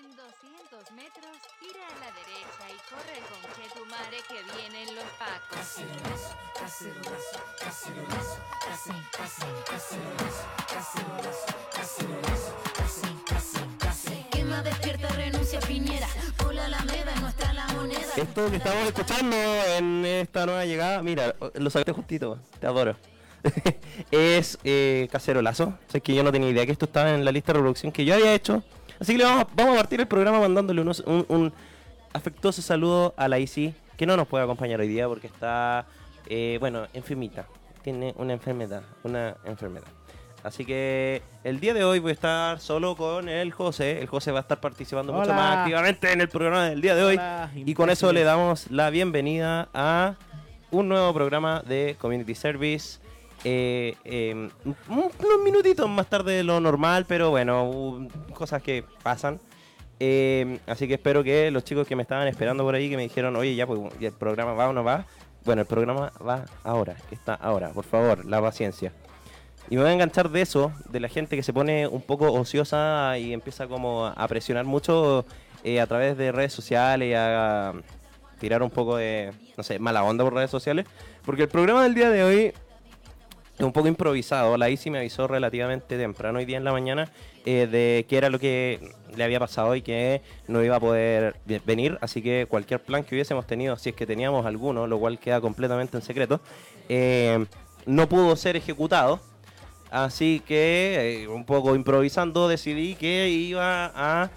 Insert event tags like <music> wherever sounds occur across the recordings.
En 200 metros, gira a la derecha y corre con que tu madre que vienen los pacos. Cacerolazo, cacerolazo, cacerolazo, casi, casi, cacerolazo, cacerolazo, cacerolazo, casi, casi, casi. ¿Quién más despierta renuncia Piñera? Por la Alameda es nuestra la moneda. Esto que estamos escuchando en esta nueva llegada, mira, lo sacaste justito, te adoro. <laughs> es eh, Cacerolazo. O sea, que yo no tenía idea que esto estaba en la lista de reproducción que yo había hecho. Así que le vamos, a- vamos a partir el programa mandándole unos- un, un afectuoso saludo a la Isi, que no nos puede acompañar hoy día porque está, eh, bueno, enfermita. Tiene una enfermedad, una enfermedad. Así que el día de hoy voy a estar solo con el José. El José va a estar participando mucho más activamente en el programa del día de hoy. Hola, Y con eso le damos la bienvenida a un nuevo programa de Community Service. Eh, un- unos minutitos más tarde de lo normal, pero bueno, cosas que pasan. Eh, así que espero que los chicos que me estaban esperando por ahí, que me dijeron, oye, ya, pues, ¿y el programa va o no va. Bueno, el programa va ahora, está ahora, por favor, la paciencia. Y me voy a enganchar de eso, de la gente que se pone un poco ociosa y empieza como a presionar mucho eh, a través de redes sociales, a tirar un poco de, no sé, mala onda por redes sociales. Porque el programa del día de hoy un poco improvisado. La Isi me avisó relativamente temprano hoy día en la mañana eh, de qué era lo que le había pasado y que no iba a poder ve- venir. Así que cualquier plan que hubiésemos tenido, si es que teníamos alguno, lo cual queda completamente en secreto, eh, no pudo ser ejecutado. Así que, eh, un poco improvisando, decidí que iba a...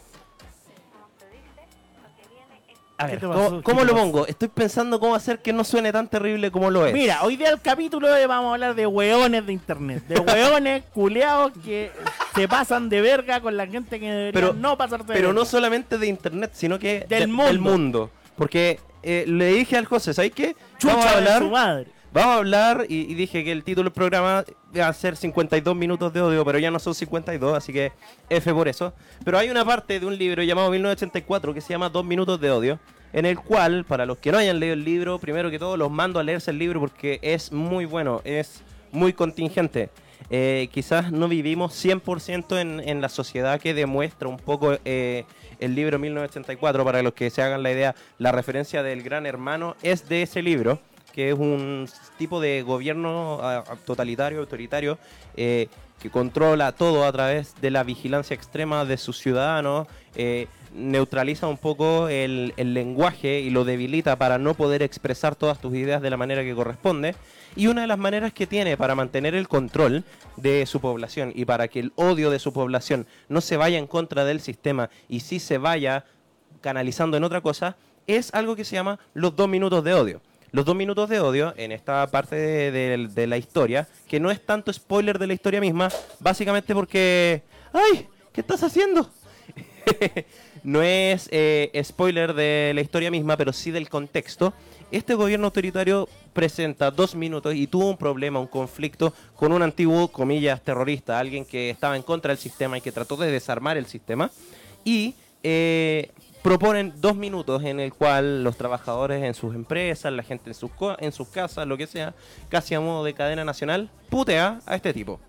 A ¿Qué ver, te ¿cómo, lo pongo? Estoy pensando cómo hacer que no suene tan terrible como lo es. Mira, hoy día el capítulo de vamos a hablar de hueones de internet. De <laughs> hueones culeados que se pasan de verga con la gente que debería Pero- no pasarse de Pero verga. no solamente de internet, sino que Del de- mundo. Porque eh, le dije al José, ¿sabes qué? Chucha vamos a de hablar, su madre. Vamos a hablar y, y dije que el título del programa iba a ser 52 minutos de odio, pero ya no son 52, así que F por eso. Pero hay una parte de un libro llamado 1984 que se llama Dos minutos de odio, en el cual, para los que no hayan leído el libro, primero que todo los mando a leerse el libro porque es muy bueno, es muy contingente. Eh, quizás no vivimos 100% en, en la sociedad que demuestra un poco eh, el libro 1984. Para los que se hagan la idea, la referencia del gran hermano es de ese libro, que es un tipo de gobierno totalitario, autoritario, eh, que controla todo a través de la vigilancia extrema de sus ciudadanos. eh, neutraliza un poco el, el lenguaje y lo debilita para no poder expresar todas tus ideas de la manera que corresponde. Y una de las maneras que tiene para mantener el control de su población y para que el odio de su población no se vaya en contra del sistema y sí se vaya canalizando en otra cosa, es algo que se llama los dos minutos de odio. Los dos minutos de odio en esta parte de, la historia, que no es tanto spoiler de la historia misma, básicamente porque... ¡Ay! ¿Qué estás haciendo? <laughs> no es eh, spoiler de la historia misma, pero sí del contexto. Este gobierno autoritario presenta dos minutos y tuvo un problema, un conflicto con un antiguo, comillas, terrorista, alguien que estaba en contra del sistema y que trató de desarmar el sistema. Y eh, proponen dos minutos en el cual los trabajadores en sus empresas, la gente en sus, co- en sus casas, lo que sea, casi a modo de cadena nacional, putea a este tipo.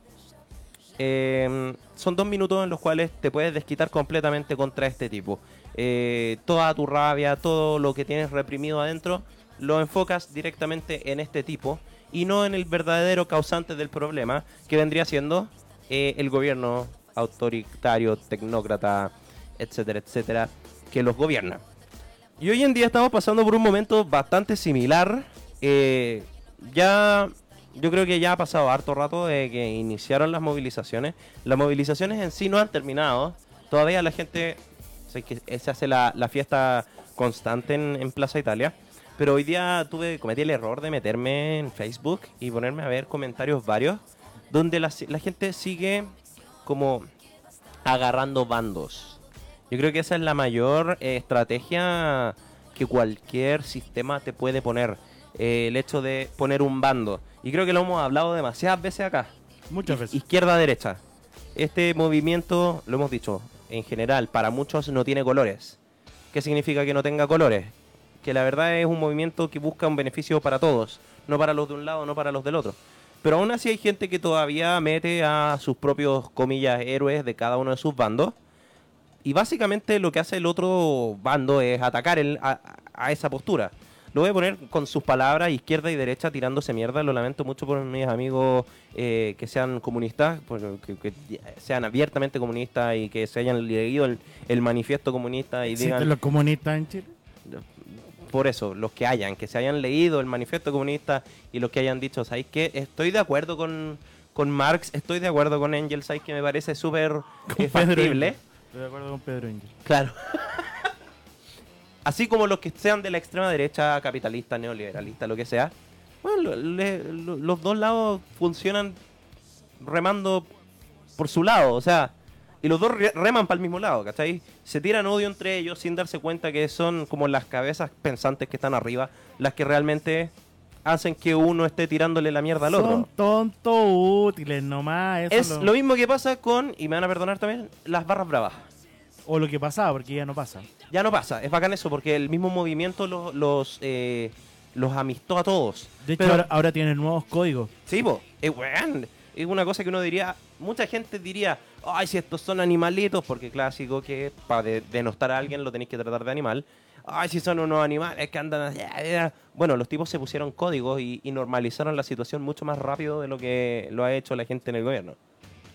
Eh, son dos minutos en los cuales te puedes desquitar completamente contra este tipo. Eh, toda tu rabia, todo lo que tienes reprimido adentro, lo enfocas directamente en este tipo y no en el verdadero causante del problema, que vendría siendo eh, el gobierno autoritario, tecnócrata, etcétera, etcétera, que los gobierna. Y hoy en día estamos pasando por un momento bastante similar. eh, ya, yo creo que ya ha pasado harto rato de que iniciaron las movilizaciones. Las movilizaciones en sí no han terminado. Todavía la gente, se hace la, la fiesta constante en, en Plaza Italia. Pero hoy día tuve, cometí el error de meterme en Facebook y ponerme a ver comentarios varios donde la, la gente sigue como agarrando bandos. Yo creo que esa es la mayor eh, estrategia que cualquier sistema te puede poner. Eh, el hecho de poner un bando. Y creo que lo hemos hablado demasiadas veces acá. Muchas veces. Izquierda-derecha. Este movimiento, lo hemos dicho, en general, para muchos no tiene colores. ¿Qué significa que no tenga colores? Que la verdad es un movimiento que busca un beneficio para todos, no para los de un lado, no para los del otro. Pero aún así hay gente que todavía mete a sus propios, comillas, héroes de cada uno de sus bandos Y básicamente lo que hace el otro bando es atacar el- a, a esa postura. Lo voy a poner con sus palabras, izquierda y derecha, tirándose mierda. Lo lamento mucho por mis amigos eh, que sean comunistas, que, que sean abiertamente comunistas y que se hayan leído el, el manifiesto comunista y ¿Existen digan... los comunistas en Chile? Por eso, los que hayan, que se hayan leído el manifiesto comunista y los que hayan dicho, ¿sabéis qué? Estoy de acuerdo con, con Marx, estoy de acuerdo con Engels, ¿sabéis que me parece súper eh, Pedro factible? Estoy de acuerdo con Pedro Engel. Claro. Así como los que sean de la extrema derecha, capitalista, neoliberalista, lo que sea. Bueno, los dos lados funcionan remando por su lado, o sea, y los dos re- reman para el mismo lado, ¿cachai? Se tiran odio entre ellos sin darse cuenta que son como las cabezas pensantes que están arriba, las que realmente hacen que uno esté tirándole la mierda al otro. Son tontos útiles nomás. Eso Es lo- lo mismo que pasa con, y me van a perdonar también, las barras bravas. O lo que pasaba, porque ya no pasa. Ya no pasa, es bacán eso, porque el mismo movimiento los, los, eh, los amistó a todos. De hecho, Pero- ahora, ahora tienen nuevos códigos. Sí, po, es weón. Es una cosa que uno diría, mucha gente diría, ay, si estos son animalitos, porque clásico que para denostar a alguien lo tenéis que tratar de animal. Ay, si son unos animales que andan allá, allá". Bueno, los tipos se pusieron códigos y, y normalizaron la situación mucho más rápido de lo que lo ha hecho la gente en el gobierno.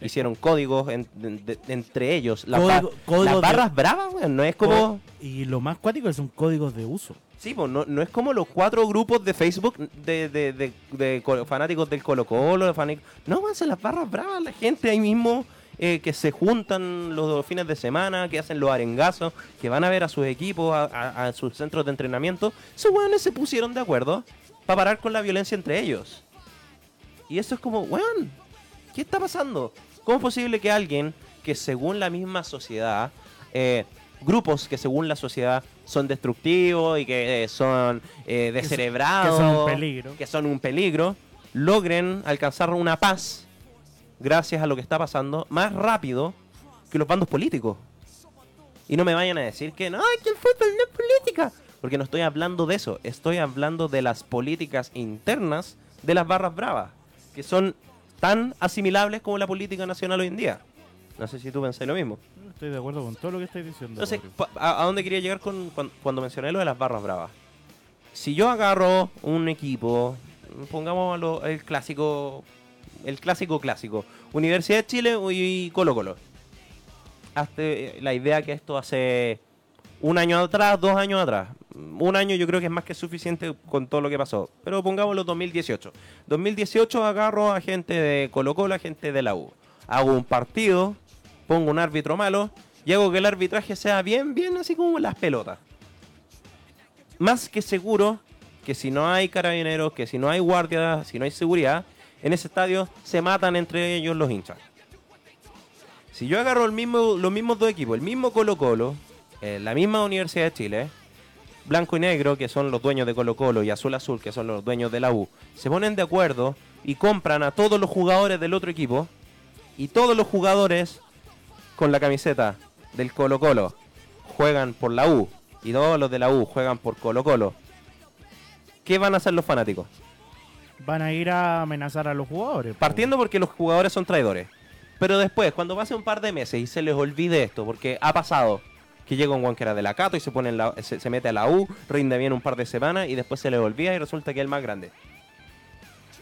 Hicieron códigos en- de- de- entre ellos. Las, Código- de- barras bravas, weón, no es como... Y lo más cuático son códigos de uso. Sí, pues no, no es como los cuatro grupos de Facebook de, de, de- de co- fanáticos del Colo Colo, de fanáticos... No, van las barras bravas, la gente ahí mismo eh, que se juntan los fines de semana, que hacen los arengazos, que van a ver a sus equipos, a, a- a sus centros de entrenamiento. Esos weones se pusieron de acuerdo para parar con la violencia entre ellos. Y eso es como, weón, ¿qué está pasando? ¿Cómo es posible que alguien que según la misma sociedad, eh, grupos que según la sociedad son destructivos y que eh, son eh, descerebrados, que son un peligro. que son un peligro, logren alcanzar una paz gracias a lo que está pasando más rápido que los bandos políticos? Y no me vayan a decir que no, que el fútbol no es política. Porque no estoy hablando de eso. Estoy hablando de las políticas internas de las barras bravas. Que son tan asimilables como la política nacional hoy en día. No sé si tú pensás lo mismo. Estoy de acuerdo con todo lo que estáis diciendo. Entonces, ¿a, a dónde quería llegar con, cuan- cuando, mencioné lo de las barras bravas? Si yo agarro un equipo, pongamos el clásico, el clásico clásico, Universidad de Chile y Colo Colo. Hazte la idea que esto hace un año atrás, dos años atrás. Un año yo creo que es más que suficiente con todo lo que pasó. Pero pongámoslo 2018. 2018 agarro a gente de Colo Colo, a gente de la U. Hago un partido, pongo un árbitro malo y hago que el arbitraje sea bien, bien así como las pelotas. Más que seguro que si no hay carabineros, que si no hay guardia, si no hay seguridad, en ese estadio se matan entre ellos los hinchas. Si yo agarro el mismo, los mismos dos equipos, el mismo Colo Colo, eh, la misma Universidad de Chile, Blanco y Negro, que son los dueños de Colo Colo, y Azul Azul, que son los dueños de la U, se ponen de acuerdo y compran a todos los jugadores del otro equipo, y todos los jugadores con la camiseta del Colo Colo juegan por la U, y todos los de la U juegan por Colo Colo, ¿qué van a hacer los fanáticos? Van a ir a amenazar a los jugadores. Partiendo porque los jugadores son traidores. Pero después, cuando pase un par de meses y se les olvide esto, porque ha pasado que llega un guan que era de la Cato y se, pone en la- se, se mete a la U, rinde bien un par de semanas y después se les olvida y resulta que es el más grande.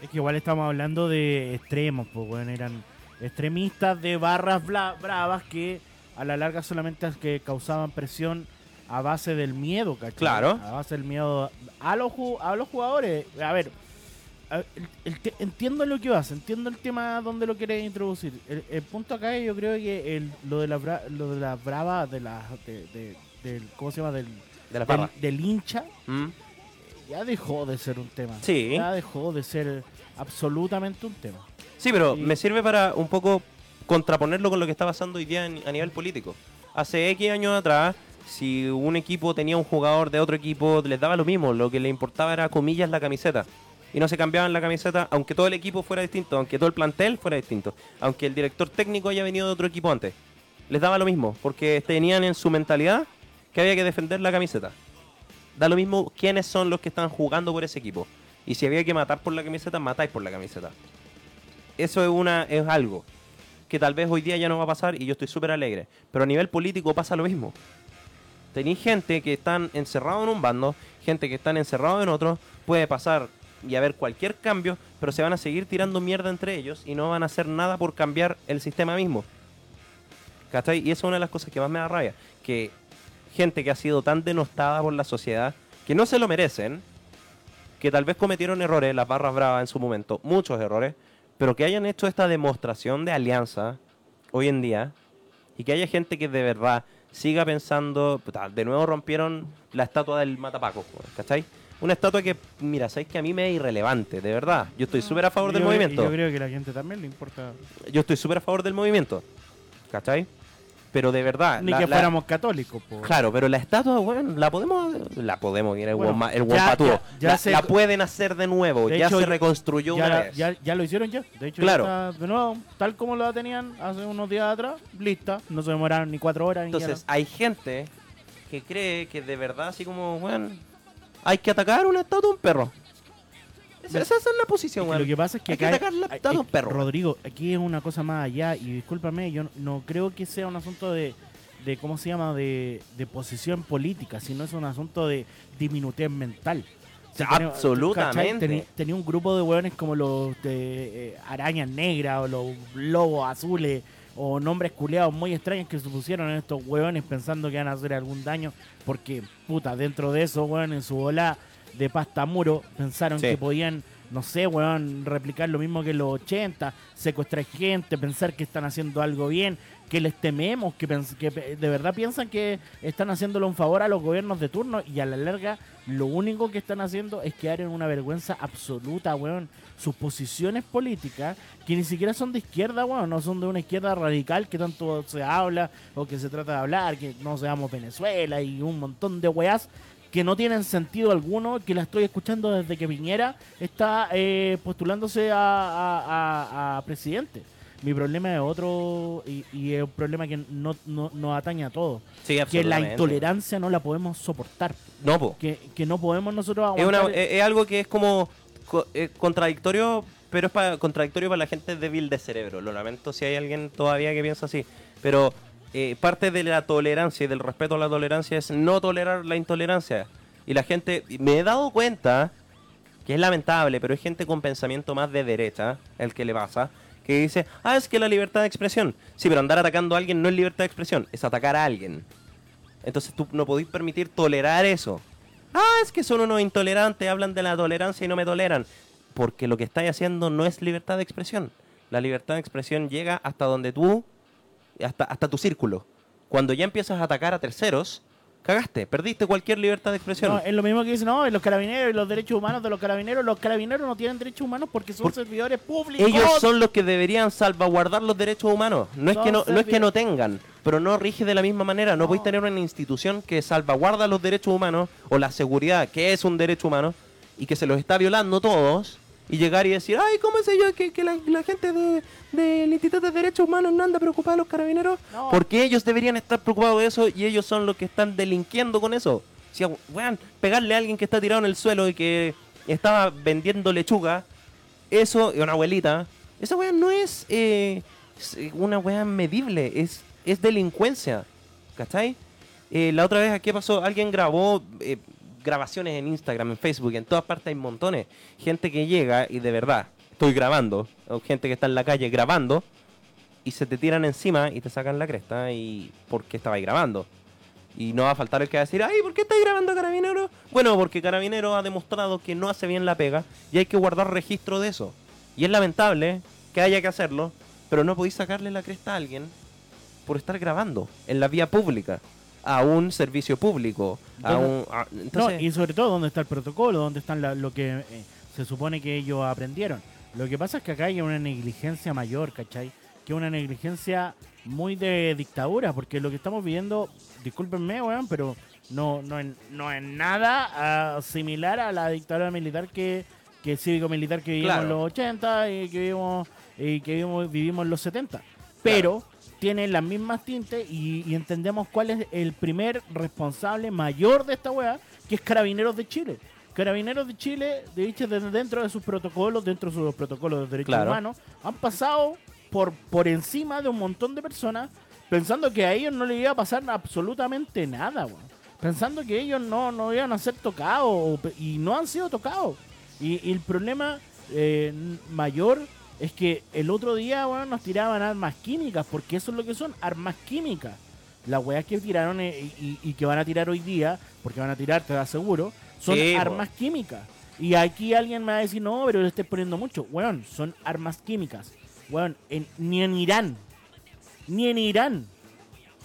Es que igual estamos hablando de extremos, pues bueno, eran extremistas de barras bla- bravas que a la larga solamente que causaban presión a base del miedo, ¿cachai? Claro. A base del miedo a los, a los jugadores. A ver, a- el- el te- entiendo lo que vas, entiendo el tema donde lo quieres introducir. El, el punto acá yo creo que el, lo de la bra- lo de las bravas, de la, de, de- del, ¿cómo se llama? Del, De del, hincha, ¿Mm? ya dejó de ser un tema. Sí. Ya dejó de ser absolutamente un tema. Sí, pero me sirve para un poco contraponerlo con lo que está pasando hoy día en- a nivel político. Hace X años atrás, si un equipo tenía un jugador de otro equipo, les daba lo mismo. Lo que le importaba era, comillas, la camiseta. Y no se cambiaban la camiseta, aunque todo el equipo fuera distinto, aunque todo el plantel fuera distinto, aunque el director técnico haya venido de otro equipo antes. Les daba lo mismo, porque tenían en su mentalidad que había que defender la camiseta. Da lo mismo quiénes son los que están jugando por ese equipo. Y si había que matar por la camiseta, matáis por la camiseta. Eso es una es algo. que tal vez hoy día ya no va a pasar y yo estoy súper alegre. Pero a nivel político pasa lo mismo. Tenéis gente que están encerrados en un bando, gente que están encerrados en otro, puede pasar y haber cualquier cambio, pero se van a seguir tirando mierda entre ellos y no van a hacer nada por cambiar el sistema mismo. ¿Cachai? Y eso es una de las cosas que más me da rabia. Que gente que ha sido tan denostada por la sociedad, que no se lo merecen, que tal vez cometieron errores, las barras bravas en su momento, muchos errores, pero que hayan hecho esta demostración de alianza hoy en día y que haya gente que de verdad siga pensando, de nuevo rompieron la estatua del Matapaco, ¿cachai? Una estatua que, mira, sabéis que a mí me es irrelevante, de verdad. Yo estoy súper a favor del movimiento. Yo creo que a la gente también le importa. Yo estoy súper a favor del movimiento, ¿cachai? Pero de verdad... Ni la- que la- fuéramos católicos, po. Claro, pero la estatua, bueno, la podemos, la podemos, mira, el Bueno, ya- ya- ya la, se- la pueden hacer de nuevo, De ya hecho, se reconstruyó ya, una vez. ya, ya lo hicieron ya. De hecho, Claro. está de nuevo, tal como la tenían hace unos días atrás, lista. No se demoraron ni cuatro horas. ni Entonces, hay gente que cree que de verdad, así como, bueno, hay que atacar una estatua de un perro. Esa, esa es la posición, Es que weón. lo que pasa es que Hay que atacar la estatua de un perro. Rodrigo, aquí es una cosa más allá y discúlpame, yo no, no creo que sea un asunto de, de ¿cómo se llama? De, de posición política, sino es un asunto de diminutez mental. Absolutamente. tenía un grupo de hueones como los de eh, arañas negras o los lobos azules o nombres culeados muy extraños que se pusieron en estos hueones pensando que iban a hacer algún daño porque, puta, dentro de eso, hueón, en su ola de pasta muro, pensaron Sí. que podían, no sé, weón, replicar lo mismo que los 80, secuestrar gente, pensar que están haciendo algo bien, que les tememos, que, que de verdad piensan que están haciéndole un favor a los gobiernos de turno y a la larga lo único que están haciendo es quedar en una vergüenza absoluta, weón. Sus posiciones políticas, que ni siquiera son de izquierda, weón, no son de una izquierda radical que tanto se habla o que se trata de hablar, que no seamos Venezuela y un montón de weás que no tienen sentido alguno, que la estoy escuchando desde que Piñera está eh, postulándose a presidente. Mi problema es otro y, y es un problema que no, no, nos atañe a todos. Sí, Que la intolerancia no la podemos soportar. No, po. Que, que no podemos nosotros Es, una- aguantar. es- es algo que es como co- eh, contradictorio, pero es pa- contradictorio para la gente débil de cerebro. Lo lamento si hay alguien todavía que piensa así. Pero eh, parte de la tolerancia y del respeto a la tolerancia es no tolerar la intolerancia. Y la gente, me he dado cuenta que es lamentable, pero hay gente con pensamiento más de derecha, el que le pasa, que dice, ah, es que la libertad de expresión. Sí, pero andar atacando a alguien no es libertad de expresión, es atacar a alguien. Entonces tú no podéis permitir tolerar eso. Ah, es que son unos intolerantes, hablan de la tolerancia y no me toleran. Porque lo que estáis haciendo no es libertad de expresión. La libertad de expresión llega hasta donde tú, hasta, hasta tu círculo. Cuando ya empiezas a atacar a terceros, cagaste, perdiste cualquier libertad de expresión. No, es lo mismo que dicen, no, los carabineros y los derechos humanos de los carabineros. Los carabineros no tienen derechos humanos porque son servidores públicos. Ellos son los que deberían salvaguardar los derechos humanos. No es que no, no es que no tengan, pero no rige de la misma manera. No, No. podéis tener una institución que salvaguarda los derechos humanos o la seguridad, que es un derecho humano, y que se los está violando todos, y llegar y decir, ay, ¿cómo sé yo que, que la, la gente de- del Instituto de Derechos Humanos no anda preocupada de los carabineros? No. Porque ellos deberían estar preocupados de eso y ellos son los que están delinquiendo con eso. Si, weón, pegarle a alguien que está tirado en el suelo y que estaba vendiendo lechuga, eso, y una abuelita, esa weá no es, eh, es, una weá medible, es, es delincuencia, ¿cachai? Eh, la otra vez, ¿qué pasó? Alguien grabó eh, grabaciones en Instagram, en Facebook, en todas partes hay montones. Gente que llega y de verdad, estoy grabando, o gente que está en la calle grabando, y se te tiran encima y te sacan la cresta y porque estabais grabando. Y no va a faltar el que va a decir, ay, ¿por qué estáis grabando Carabinero? Bueno, porque Carabinero ha demostrado que no hace bien la pega y hay que guardar registro de eso. Y es lamentable que haya que hacerlo, pero no podéis sacarle la cresta a alguien por estar grabando en la vía pública, a un servicio público, a un... a- No, entonces, y sobre todo dónde está el protocolo, dónde están la- lo que eh, se supone que ellos aprendieron. Lo que pasa es que acá hay una negligencia mayor, ¿cachai? Que una negligencia muy de dictadura, porque lo que estamos viviendo, discúlpenme, weón, pero no, no, es, no es nada ah, similar a la dictadura militar que, que cívico-militar que vivimos en los 80 y que vivimos, y que vivimos, vivimos en los 70. Pero tiene las mismas tintes y, y entendemos cuál es el primer responsable mayor de esta weá, que es Carabineros de Chile. Carabineros de Chile, de hecho, desde dentro de sus protocolos, dentro de sus protocolos de derechos Claro. humanos, han pasado por, por encima de un montón de personas pensando que a ellos no les iba a pasar absolutamente nada, weón. Pensando que ellos no, no iban a ser tocados y no han sido tocados. Y, y el problema eh, mayor es que el otro día, weón, nos tiraban armas químicas, porque eso es lo que son, armas químicas. Las weas que tiraron eh, y, que van a tirar hoy día, porque van a tirar, te lo aseguro, son Sí, armas químicas. Y aquí alguien me va a decir, no, pero le estoy poniendo mucho. Weón, son armas químicas. Weón, en- ni en Irán, ni en Irán.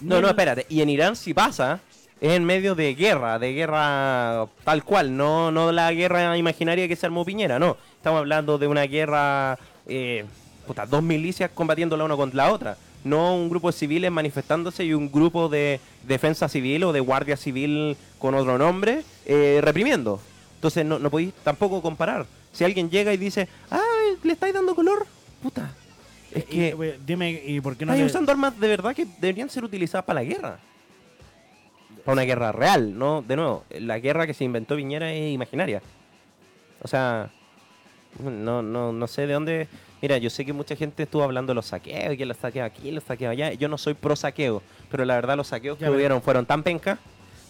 ni No, no, espérate. Y en Irán si pasa, es en medio de guerra, de guerra tal cual, no, no la guerra imaginaria que se armó Piñera, no. Estamos hablando de una guerra, eh, puta, dos milicias combatiendo la una contra la otra. No un grupo de civiles manifestándose y un grupo de defensa civil o de guardia civil con otro nombre eh, reprimiendo. Entonces no, no podéis tampoco comparar. Si alguien llega y dice, ah, le estáis dando color, puta. Es Y, que dime, ¿y por qué no estáis le- usando armas de verdad que deberían ser utilizadas para la guerra. Para una guerra real, ¿no? De nuevo, la guerra que se inventó Piñera es imaginaria. O sea, no, no, no sé de dónde... Mira, yo sé que mucha gente estuvo hablando de los saqueos, que los saqueos aquí, los saqueos allá. Yo no soy pro saqueo, pero la verdad los saqueos Ya, que hubieron fueron tan pencas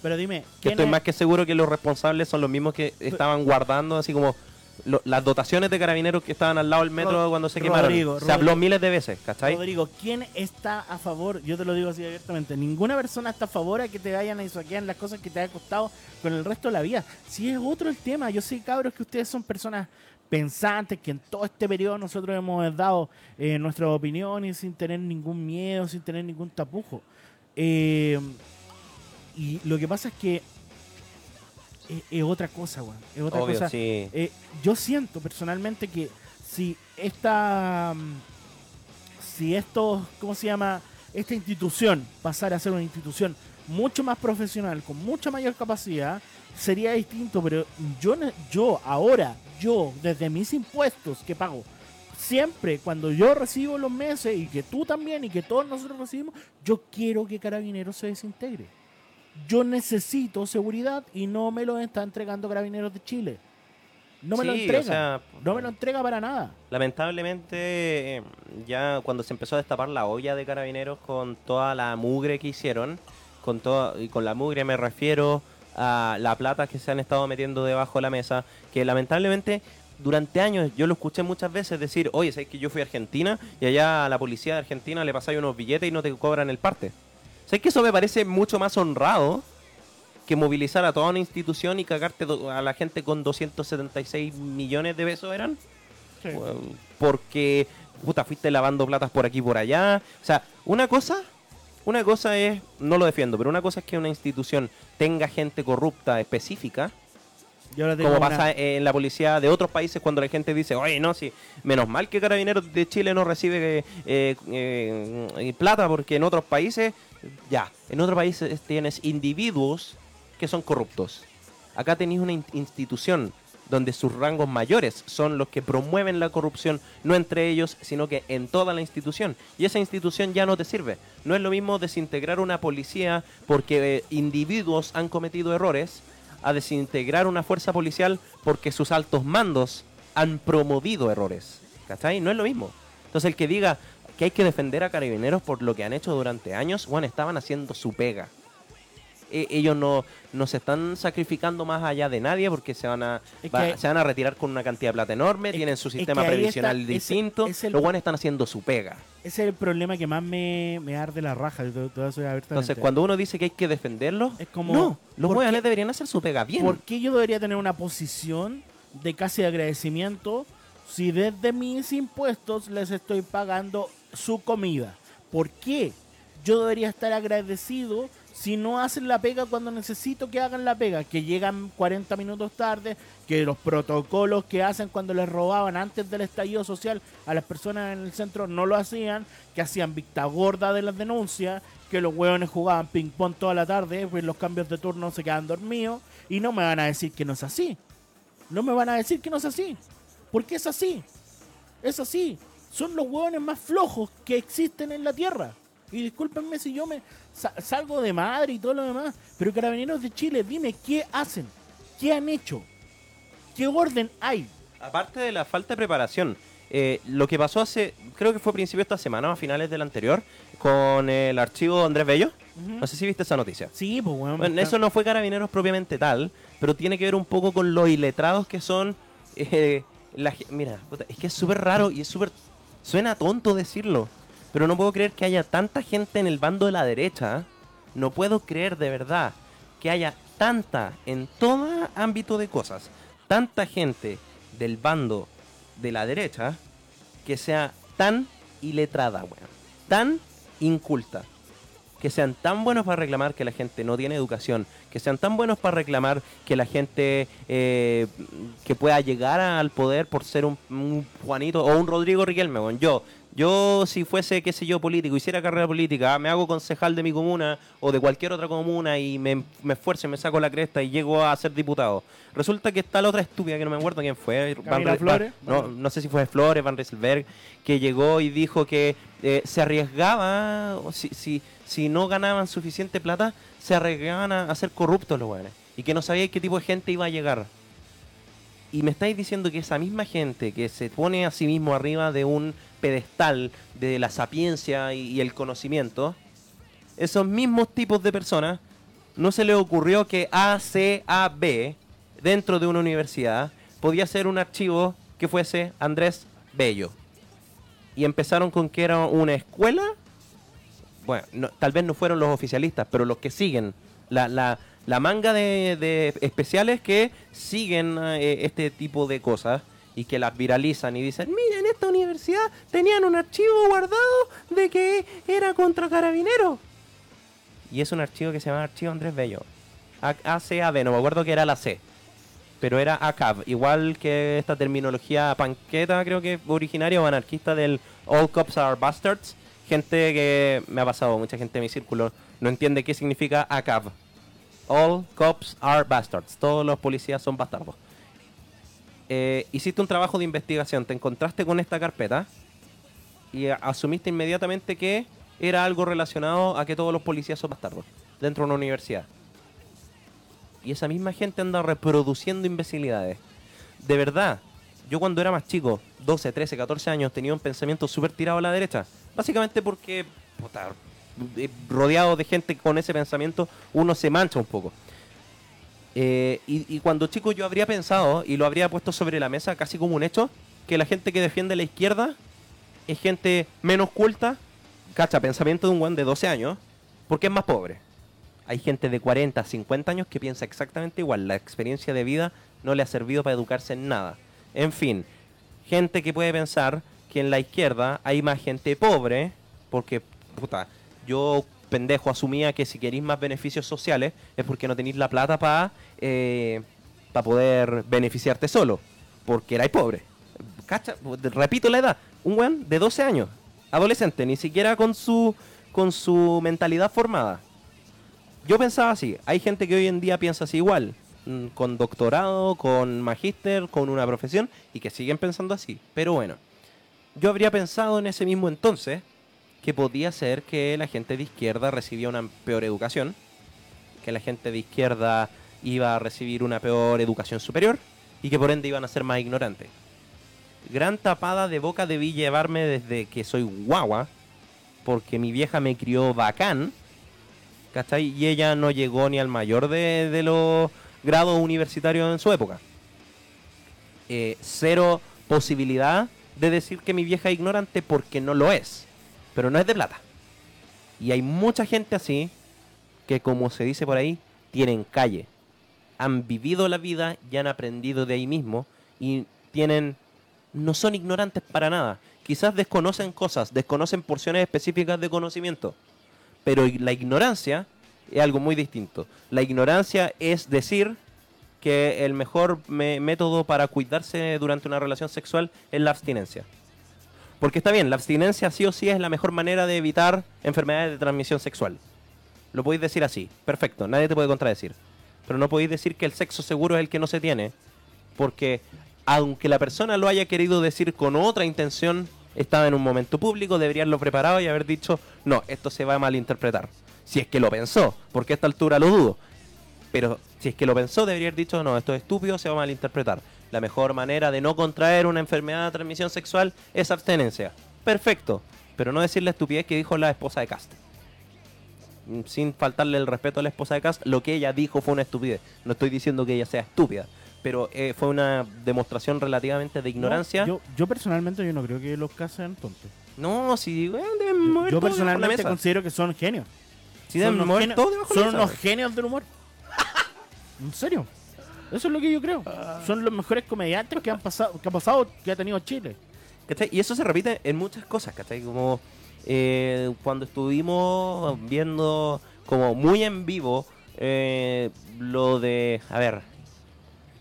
Pero dime, que ¿quién estoy es- más que seguro que los responsables son los mismos que estaban guardando, así como lo- las dotaciones de carabineros que estaban al lado del metro Ro- cuando se Rodrigo, quemaron. Se Rodrigo. habló miles de veces, ¿cachai? Rodrigo, ¿quién está a favor? Yo te lo digo así abiertamente. Ninguna persona está a favor a que te vayan a saquear las cosas que te ha costado con el resto de la vida. Si es otro el tema, yo sé, cabros, que ustedes son personas pensantes, que en todo este periodo nosotros hemos dado eh, nuestras opiniones sin tener ningún miedo, sin tener ningún tapujo. Eh, y lo que pasa es que es, es otra cosa, weón. Es otra Obvio, cosa. sí. Eh, yo siento personalmente que si esta mm, si esto cómo se llama esta institución pasara a ser una institución mucho más profesional con mucha mayor capacidad sería distinto pero yo yo ahora yo desde mis impuestos que pago siempre cuando yo recibo los meses y que tú también y que todos nosotros recibimos yo quiero que carabineros se desintegre yo necesito seguridad y no me lo está entregando Carabineros de Chile. No me lo o entrega. sea, no me lo entrega para nada. Lamentablemente, eh, ya cuando se empezó a destapar la olla de carabineros con toda la mugre que hicieron, con toda, y con la mugre me refiero a la plata que se han estado metiendo debajo de la mesa, que lamentablemente durante años yo lo escuché muchas veces decir, oye, ¿sabes que yo fui a Argentina y allá a la policía de Argentina le pasáis unos billetes y no te cobran el parte? ¿Sabes que eso me parece mucho más honrado que movilizar a toda una institución y cagarte a la gente con 276 millones de pesos eran? Porque puta fuiste lavando platas por aquí y por allá. O sea, una cosa, una cosa es, no lo defiendo, pero una cosa es que una institución tenga gente corrupta específica, como pasa en la policía de otros países cuando la gente dice, oye, no, sí, menos mal que Carabineros de Chile no recibe eh, eh, eh, plata porque en otros países, ya, en otros países tienes individuos que son corruptos. Acá tenéis una in- institución donde sus rangos mayores son los que promueven la corrupción, no entre ellos, sino que en toda la institución. Y esa institución ya no te sirve. No es lo mismo desintegrar una policía porque eh, individuos han cometido errores a desintegrar una fuerza policial porque sus altos mandos han promovido errores. ¿Cachai? No es lo mismo. Entonces el que diga que hay que defender a carabineros por lo que han hecho durante años, bueno, estaban haciendo su pega. E- ellos no, no se están sacrificando más allá de nadie porque se van a va- se van a retirar con una cantidad de plata enorme, Es- tienen su es que sistema previsional está- distinto, es el- los buenos están haciendo su pega. Ese es el problema que más me, me arde la raja. Todo, todo eso. Entonces, cuando uno dice que hay que defenderlos, Es como, no, los ¿por hueones qué- deberían hacer su pega bien. ¿Por qué yo debería tener una posición de casi agradecimiento si desde mis impuestos les estoy pagando su comida? ¿Por qué yo debería estar agradecido si no hacen la pega cuando necesito que hagan la pega? Que llegan 40 minutos tarde, que los protocolos que hacen cuando les robaban antes del estallido social a las personas en el centro no lo hacían, que hacían vista gorda de las denuncias, que los hueones jugaban ping-pong toda la tarde, pues los cambios de turno se quedan dormidos, y no me van a decir que no es así. No me van a decir que no es así. Porque es así. Es así. Son los hueones más flojos que existen en la tierra. Y discúlpenme si yo me sa- salgo de madre y todo lo demás. Pero carabineros de Chile, dime, ¿qué hacen? ¿Qué han hecho? ¿Qué orden hay? Aparte de la falta de preparación, eh, lo que pasó hace, creo que fue a principios de esta semana, o a finales del anterior, con el archivo Andrés Bello. No sé si viste esa noticia. Sí, pues. Bueno, eso no fue carabineros propiamente tal, pero tiene que ver un poco con los iletrados que son. eh, la mira, puta, es que es súper raro y es súper. Suena tonto decirlo, pero no puedo creer que haya tanta gente en el bando de la derecha. ¿eh? No puedo creer de verdad que haya tanta, en todo ámbito de cosas, tanta gente del bando de la derecha que sea tan iletrada, weón. Tan inculta que sean tan buenos para reclamar que la gente no tiene educación, que sean tan buenos para reclamar que la gente eh, que pueda llegar al poder por ser un, un Juanito o un Rodrigo Riquelme. weón. Yo, yo si fuese, qué sé yo, político, hiciera carrera política, me hago concejal de mi comuna o de cualquier otra comuna y me, me esfuerzo y me saco la cresta y llego a ser diputado. Resulta que está la otra estúpida que no me acuerdo quién fue. Camila Re- Flores. no, no sé si fue Flores, Van Rieselberg, que llegó y dijo que eh, se arriesgaba, si, si, si no ganaban suficiente plata, se arriesgaban a, a ser corruptos los weones. Y que no sabía qué tipo de gente iba a llegar. Y me estáis diciendo que esa misma gente que se pone a sí mismo arriba de un pedestal de la sapiencia y, el conocimiento, esos mismos tipos de personas, no se les ocurrió que ACAB, dentro de una universidad, podía ser un archivo que fuese Andrés Bello. Y empezaron con que era una escuela. Bueno, no- tal vez no fueron los oficialistas, pero los que siguen la, la, la manga de, de especiales que siguen eh, este tipo de cosas y que las viralizan y dicen, mira, en esta universidad tenían un archivo guardado de que era contra carabineros. Y es un archivo que se llama Archivo Andrés Bello. ACAB, no me acuerdo que era la C. Pero era ACAB, igual que esta terminología panqueta, creo que originaria o anarquista del All Cops Are Bastards. Gente que me ha pasado, mucha gente de mi círculo no entiende qué significa ACAB. All Cops Are Bastards. Todos los policías son bastardos. Eh, hiciste un trabajo de investigación, te encontraste con esta carpeta y asumiste inmediatamente que era algo relacionado a que todos los policías son bastardos dentro de una universidad. Y esa misma gente anda reproduciendo imbecilidades. De verdad, yo cuando era más chico, 12, 13, 14 años, tenía un pensamiento súper tirado a la derecha. Básicamente porque, puta, eh, rodeado de gente con ese pensamiento, uno se mancha un poco. Eh, y, cuando chico yo habría pensado, y lo habría puesto sobre la mesa casi como un hecho, que la gente que defiende la izquierda es gente menos culta, cacha, pensamiento de un guan de 12 años, porque es más pobre. Hay gente de 40, 50 años que piensa exactamente igual. La experiencia de vida no le ha servido para educarse en nada. En fin, gente que puede pensar que en la izquierda hay más gente pobre, porque, puta, yo pendejo asumía que si queréis más beneficios sociales es porque no tenéis la plata para poder beneficiarte solo, porque erais pobre. Cacha, repito la edad, un weón de 12 años, adolescente, ni siquiera con su, con su mentalidad formada. Yo pensaba así, hay gente que hoy en día piensa así igual, mm, con doctorado, con magíster, con una profesión, y que siguen pensando así. Pero bueno, yo habría pensado en ese mismo entonces que podía ser que la gente de izquierda recibía una peor educación, que la gente de izquierda iba a recibir una peor educación superior y que por ende iban a ser más ignorantes. Gran tapada de boca debí llevarme desde que soy guagua, porque mi vieja me crió bacán. Y ella no llegó ni al mayor de, de los grados universitarios en su época. Eh, cero posibilidad de decir que mi vieja es ignorante porque no lo es, pero no es de plata. Y hay mucha gente así que, como se dice por ahí, tienen calle. Han vivido la vida y han aprendido de ahí mismo y tienen no son ignorantes para nada. Quizás desconocen cosas, desconocen porciones específicas de conocimiento. Pero la ignorancia es algo muy distinto. La ignorancia es decir que el mejor me- método para cuidarse durante una relación sexual es la abstinencia. Porque está bien, la abstinencia sí o sí es la mejor manera de evitar enfermedades de transmisión sexual. Lo podéis decir así, perfecto, nadie te puede contradecir. Pero no podéis decir que el sexo seguro es el que no se tiene, porque aunque la persona lo haya querido decir con otra intención, estaba en un momento público, debería haberlo preparado y haber dicho, no, esto se va a malinterpretar. Si es que lo pensó, porque a esta altura lo dudo. Pero si es que lo pensó, debería haber dicho, no, esto es estúpido, se va a malinterpretar. La mejor manera de no contraer una enfermedad de transmisión sexual es abstenencia. Perfecto, pero no decir la estupidez que dijo la esposa de Cast. Mm, Sin faltarle el respeto a la esposa de Cast, lo que ella dijo fue una estupidez. No estoy diciendo que ella sea estúpida, pero eh, fue una demostración relativamente de ignorancia. No, yo, yo personalmente yo no creo que los casos sean tontos. No, si bueno, deben mover Yo todo la personalmente considero que son genios. Si deben son unos genios, todo son unos genios del humor. <laughs> ¿En serio? Eso es lo que yo creo. Son los mejores comediantes que han pasado, que ha pasado, que ha tenido Chile. ¿Cachai? Y eso se repite en muchas cosas, ¿cachai? Como eh, cuando estuvimos viendo como muy en vivo eh, lo de, a ver,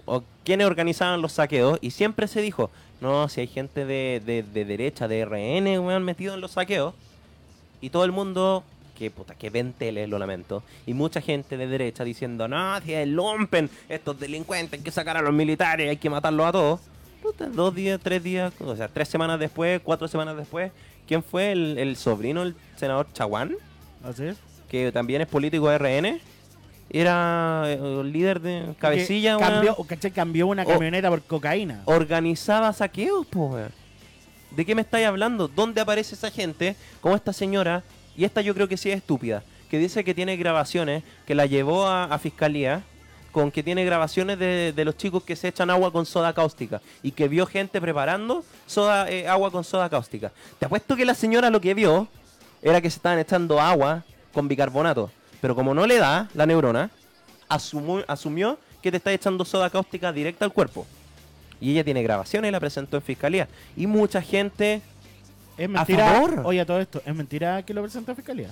o organizaban los saqueos y siempre se dijo, no, si hay gente de, de, de derecha, de RN, weón, metido en los saqueos y todo el mundo, que puta, que ven tele, lo lamento, y mucha gente de derecha diciendo, no, si es lumpen, estos delincuentes, hay que sacar a los militares, hay que matarlos a todos. Puta, dos días, tres días, o sea, tres semanas después, cuatro semanas después, ¿quién fue el, el sobrino del senador Chaguán? Así es. Que también es político de RN. Era eh, el líder de cabecilla, cambió, una O- camioneta por cocaína. organizaba saqueos, weón. ¿De qué me estáis hablando? ¿Dónde aparece esa gente? Como esta señora, y esta yo creo que sí es estúpida, que dice que tiene grabaciones, que la llevó a, fiscalía, con que tiene grabaciones de, los chicos que se echan agua con soda cáustica, y que vio gente preparando eh, agua con soda cáustica. Te apuesto que la señora lo que vio era que se estaban echando agua con bicarbonato, pero como no le da la neurona, asumu- asumió que te está echando soda cáustica directa al cuerpo. Y ella tiene grabaciones y la presentó en fiscalía. Y mucha gente. Es a mentira. favor. Oye, a todo esto, es mentira que lo presentó a fiscalía.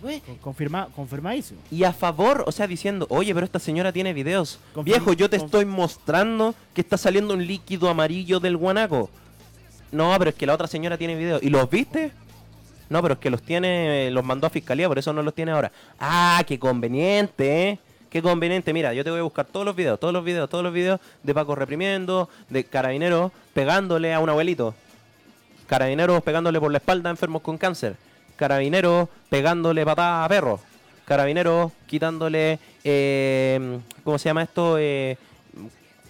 Con- Confirma, confirmadísimo. Y a favor, o sea, diciendo, oye, pero esta señora tiene videos. Confirm- Viejo, yo te estoy mostrando que está saliendo un líquido amarillo del guanaco. No, pero es que la otra señora tiene videos. ¿Y los viste? No, pero es que los tiene, los mandó a fiscalía, por eso no los tiene ahora. Ah, qué conveniente, ¿eh? Qué conveniente. Mira, yo te voy a buscar todos los videos, todos los videos, todos los videos de Paco reprimiendo, de carabineros pegándole a un abuelito. Carabineros pegándole por la espalda a enfermos con cáncer. Carabineros pegándole patadas a perros. Carabineros quitándole, eh, ¿cómo se llama esto? Eh,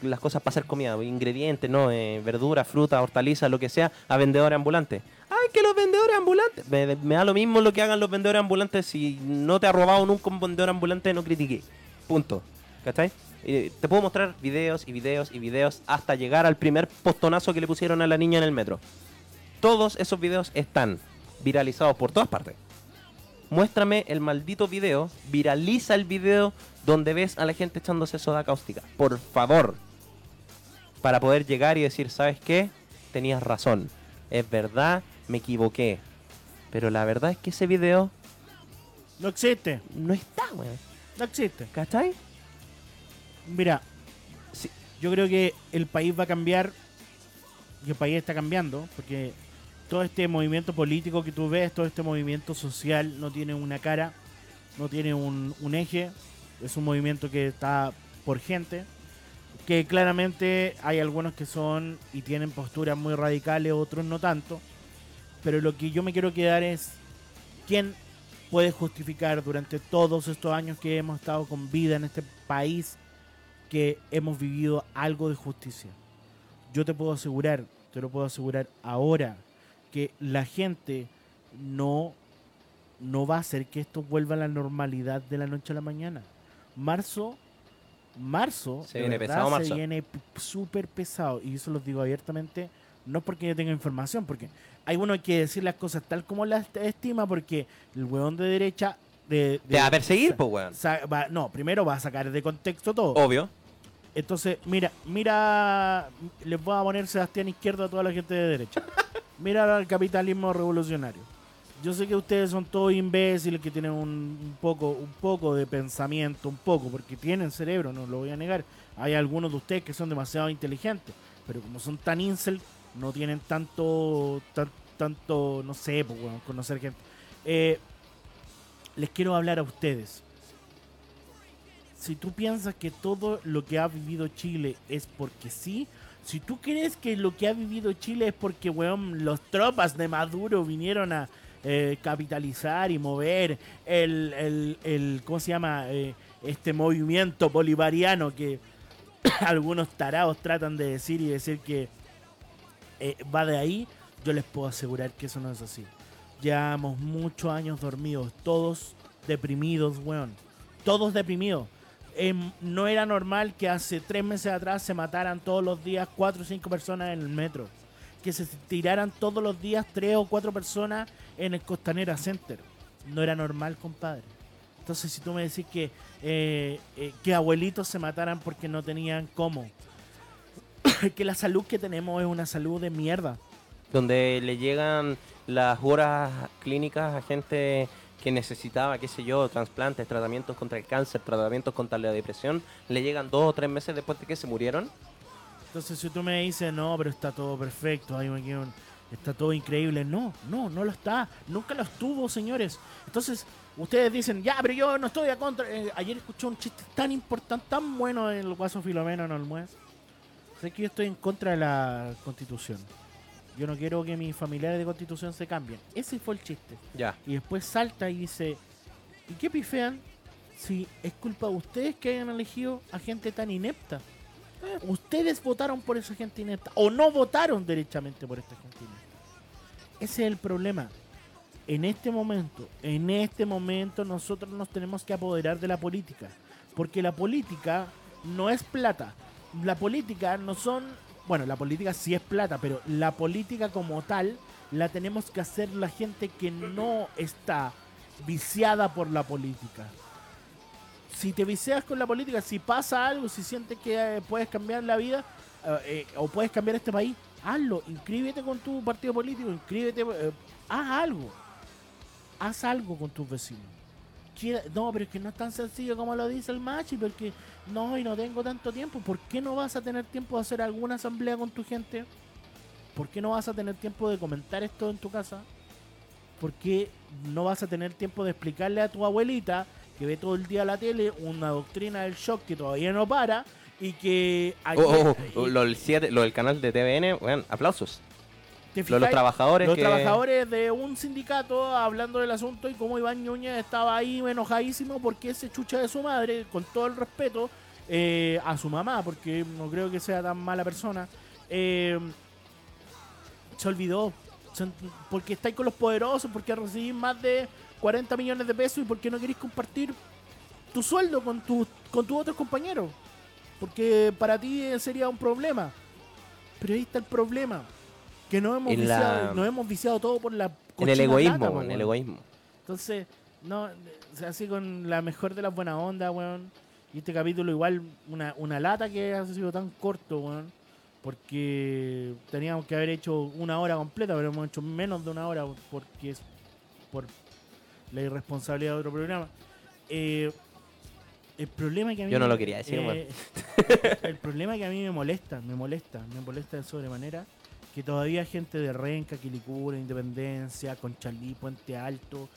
las cosas para hacer comida, ingredientes, ¿no? Eh, verduras, frutas, hortalizas, lo que sea, a vendedores ambulantes. ¡Ay, que los vendedores ambulantes! Me, da lo mismo lo que hagan los vendedores ambulantes. Si no te ha robado nunca un vendedor ambulante, no critiqué. Punto. ¿Cachai? Eh, te puedo mostrar videos y videos y videos hasta llegar al primer postonazo que le pusieron a la niña en el metro. Todos esos videos están viralizados por todas partes. Muéstrame el maldito video, viraliza el video donde ves a la gente echándose soda cáustica. Por favor. Para poder llegar y decir, ¿sabes qué? Tenías razón. Es verdad, me equivoqué. Pero la verdad es que ese video No existe. no está, weón. No existe. ¿Cachai? Mira, Sí. yo creo que el país va a cambiar y el país está cambiando porque todo este movimiento político que tú ves, todo este movimiento social no tiene una cara, no tiene un, eje, es un movimiento que está por gente, que claramente hay algunos que son y tienen posturas muy radicales, otros no tanto, pero lo que yo me quiero quedar es quién puede justificar durante todos estos años que hemos estado con vida en este país que hemos vivido algo de justicia. Yo te puedo asegurar, te lo puedo asegurar ahora, que la gente no, no va a hacer que esto vuelva a la normalidad de la noche a la mañana. Marzo, marzo, Se viene verdad, pesado se marzo. viene p- súper pesado. Y eso los digo abiertamente, no porque yo tenga información, porque hay uno que decir las cosas tal como las estima, porque el huevón de derecha... De, Te va a perseguir, pues, weón. va- no, primero va a sacar de contexto todo. Obvio. Entonces, mira, mira, les voy a poner Sebastián Izquierdo a toda la gente de derecha. <laughs> Mira al capitalismo revolucionario. Yo sé que ustedes son todos imbéciles que tienen un, poco, un poco de pensamiento, un poco, porque tienen cerebro, no lo voy a negar. Hay algunos de ustedes que son demasiado inteligentes, pero como son tan incel, no tienen tanto, tan- tanto, no sé, pues, conocer gente. Eh, les quiero hablar a ustedes si tú piensas que todo lo que ha vivido Chile es porque sí, si tú crees que lo que ha vivido Chile es porque, weón, los tropas de Maduro vinieron a eh, capitalizar y mover el, el, el- ¿cómo se llama? Eh, este movimiento bolivariano que <coughs> algunos tarados tratan de decir y decir que eh, va de ahí, yo les puedo asegurar que eso no es así. Llevamos muchos años dormidos, todos deprimidos, weón. Todos deprimidos. Em, no era normal que hace tres meses atrás se mataran todos los días cuatro o cinco personas en el metro. Que se tiraran todos los días tres o cuatro personas en el Costanera Center. No era normal, compadre. Entonces, si tú me decís que, eh, eh, que abuelitos se mataran porque no tenían cómo, <coughs> que la salud que tenemos es una salud de mierda. donde le llegan las horas clínicas a gente que necesitaba, qué sé yo, trasplantes, tratamientos contra el cáncer, tratamientos contra la depresión, le llegan dos o tres meses después de que se murieron. Entonces, si tú me dices, no, pero está todo perfecto, hay un está todo increíble. No, no, no lo está. Nunca lo estuvo, señores. Entonces, ustedes dicen, ya, pero yo no estoy a contra. Eh, ayer escuché un chiste tan importante, tan bueno en el Guaso Filomeno en Olmuez. Sé que yo estoy en contra de la constitución. Yo no quiero que mis familiares de constitución se cambien. Ese fue el chiste. Ya. Y después salta y dice, ¿y qué pifean si es culpa de ustedes que hayan elegido a gente tan inepta? Eh, Ustedes votaron por esa gente inepta o no votaron derechamente por esta gente inepta. Ese es el problema. En este momento, en este momento nosotros nos tenemos que apoderar de la política. Porque la política no es plata. La política no son... Bueno, la política sí es plata, pero la política como tal la tenemos que hacer la gente que no está viciada por la política. Si te vicias con la política, si pasa algo, si sientes que eh, puedes cambiar la vida eh, eh, o puedes cambiar este país, hazlo. Inscríbete con tu partido político, inscríbete, haz algo. Haz algo con tus vecinos. No, pero es que no es tan sencillo como lo dice el machi, porque no, y no tengo tanto tiempo. ¿Por qué no vas a tener tiempo de hacer alguna asamblea con tu gente? ¿Por qué no vas a tener tiempo de comentar esto en tu casa? ¿Por qué no vas a tener tiempo de explicarle a tu abuelita que ve todo el día la tele una doctrina del shock que todavía no para y que ayer- Oh, oh, oh, y- lo, del siete- lo del canal de TVN, bueno, aplausos. ¿Te Lo de los trabajadores los que- trabajadores de un sindicato hablando del asunto y cómo Iván Núñez estaba ahí enojadísimo porque ese chucha de su madre, con todo el respeto eh, a su mamá, porque no creo que sea tan mala persona, eh, se olvidó. Porque estáis con los poderosos, porque recibís más de 40 millones de pesos y porque no queréis compartir tu sueldo con, tu, con tus otros compañeros. Porque para ti eh, sería un problema. Pero ahí está el problema. Que no hemos, En la- viciado, nos hemos viciado todo por la En el egoísmo, plata, po, en el egoísmo. Entonces, no, o sea, así con la mejor de las buenas ondas, weón. Y este capítulo igual, una, una lata que ha sido tan corto, weón. Porque teníamos que haber hecho una hora completa, pero hemos hecho menos de una hora porque es por la irresponsabilidad de otro programa. Eh, el problema que a mí Yo no lo quería decir, weón. <laughs> el problema que a mí me molesta, me molesta, me molesta de sobremanera que todavía gente de Renca, Quilicura, Independencia, Conchalí, Puente Alto,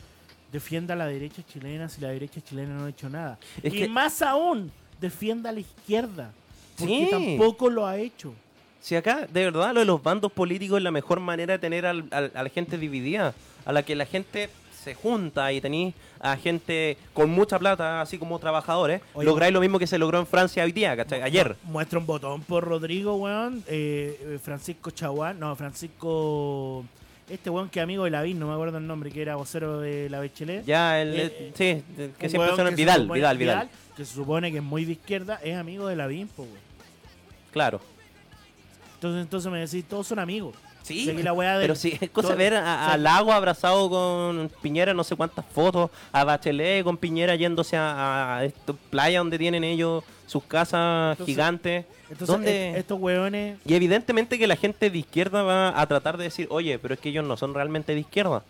defienda a la derecha chilena si la derecha chilena no ha hecho nada. Es y que- más aún, defienda a la izquierda, porque Sí. tampoco lo ha hecho. Si acá, de verdad, lo de los bandos políticos es la mejor manera de tener al- al- a la gente dividida, a la que la gente se junta y tenéis a gente con mucha plata, así como trabajadores, Oye, lográis lo mismo que se logró en Francia hoy día, ¿cachai? Ayer. Muestra un botón por Rodrigo, weón. Eh, eh, Francisco Chaguán, no, Francisco. Este weón que amigo de Lavín, no me acuerdo el nombre, que era vocero de la Bachelet. Ya, el, Eh, sí, que siempre suena que se Vidal, supone- Vidal, Vidal, Que se supone que es muy de izquierda, es amigo de Lavín, pues, weón. Claro. Entonces, entonces me decís, todos son amigos. Sí, la weá de- pero sí, <laughs> es cosa todo- ver a, a sí. Lago abrazado con Piñera, no sé cuántas fotos, a Bachelet con Piñera yéndose a, a esta playa donde tienen ellos sus casas Entonces, gigantes. Entonces, ¿Dónde- est- estos weones. Y evidentemente que la gente de izquierda va a tratar de decir, oye, pero es que ellos no son realmente de izquierda.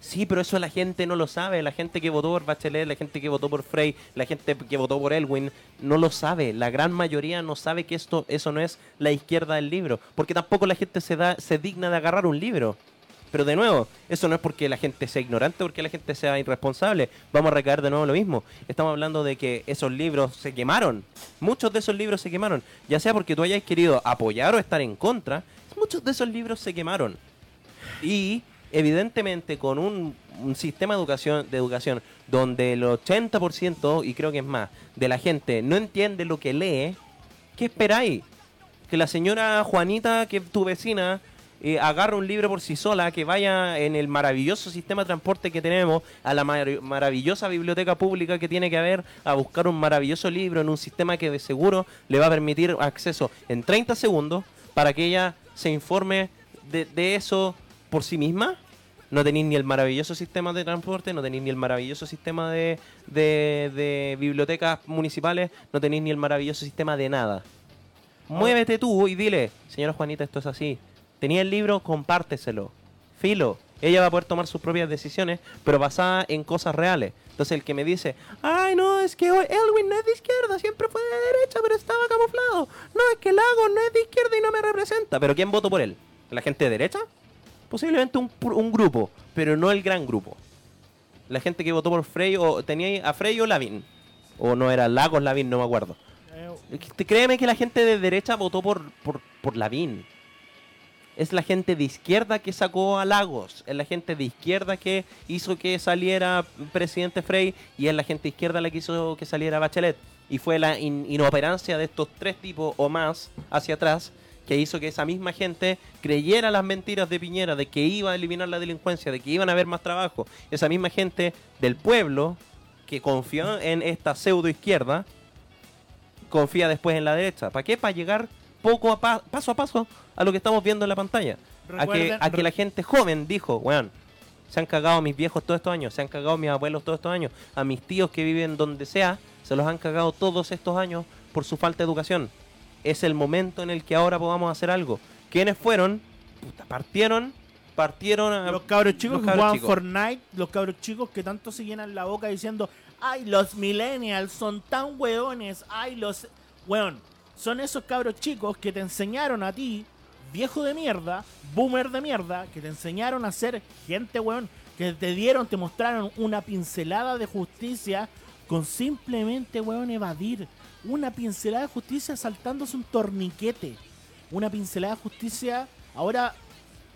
Sí, pero eso la gente no lo sabe. La gente que votó por Bachelet, la gente que votó por Frey, la gente que votó por Elwin, no lo sabe. La gran mayoría no sabe que esto, eso no es la izquierda del libro. Porque tampoco la gente se, da, se digna de agarrar un libro. Pero de nuevo, eso no es porque la gente sea ignorante, porque la gente sea irresponsable. Vamos a recaer de nuevo lo mismo. Estamos hablando de que esos libros se quemaron. Muchos de esos libros se quemaron. Ya sea porque tú hayas querido apoyar o estar en contra, muchos de esos libros se quemaron. Y evidentemente con un, sistema de educación, de educación donde el 80%, y creo que es más, de la gente no entiende lo que lee, ¿Qué esperáis? Que la señora Juanita, que es tu vecina, eh, agarre un libro por sí sola, que vaya en el maravilloso sistema de transporte que tenemos, a la mar- maravillosa biblioteca pública que tiene que haber, a buscar un maravilloso libro en un sistema que de seguro le va a permitir acceso en 30 segundos para que ella se informe de, de eso por sí misma. No tenéis ni el maravilloso sistema de transporte, no tenéis ni el maravilloso sistema de, de, de bibliotecas municipales, no tenéis ni el maravilloso sistema de nada. Muévete tú y dile, señora Juanita, esto es así. Tenía el libro, compárteselo. Filo. Ella va a poder tomar sus propias decisiones, pero basada en cosas reales. Entonces el que me dice, ay no, es que hoy Elwin no es de izquierda, siempre fue de derecha, pero estaba camuflado. No, es que Lago no es de izquierda y no me representa. ¿Pero quién votó por él? ¿La gente de derecha? Posiblemente un, un grupo, pero no el gran grupo. La gente que votó por Frey, o tenía a Frey o Lavín. O no era Lagos Lavín, no me acuerdo. Eh, Créeme que la gente de derecha votó por, por, por Lavín. Es la gente de izquierda que sacó a Lagos. Es la gente de izquierda que hizo que saliera presidente Frey. Y es la gente de izquierda la que hizo que saliera Bachelet. Y fue la in- inoperancia de estos tres tipos o más hacia atrás que hizo que esa misma gente creyera las mentiras de Piñera de que iba a eliminar la delincuencia, de que iban a haber más trabajo. Esa misma gente del pueblo que confió en esta pseudo izquierda confía después en la derecha. ¿Para qué? Para llegar poco a pa- paso a paso a lo que estamos viendo en la pantalla. A que, a que la gente joven dijo, weón, se han cagado mis viejos todos estos años, se han cagado mis abuelos todos estos años, a mis tíos que viven donde sea, se los han cagado todos estos años por su falta de educación. Es el momento en el que ahora podamos hacer algo. ¿Quiénes fueron? Puta, partieron, partieron a... Los cabros chicos los que cabros chicos. Fortnite, los cabros chicos que tanto se llenan la boca diciendo, ay, los millennials son tan weones, ay, los... Weón, son esos cabros chicos que te enseñaron a ti, viejo de mierda, boomer de mierda, que te enseñaron a ser gente, weón, que te dieron, te mostraron una pincelada de justicia con simplemente, weón, evadir. Una pincelada de justicia saltándose un torniquete. Una pincelada de justicia. Ahora,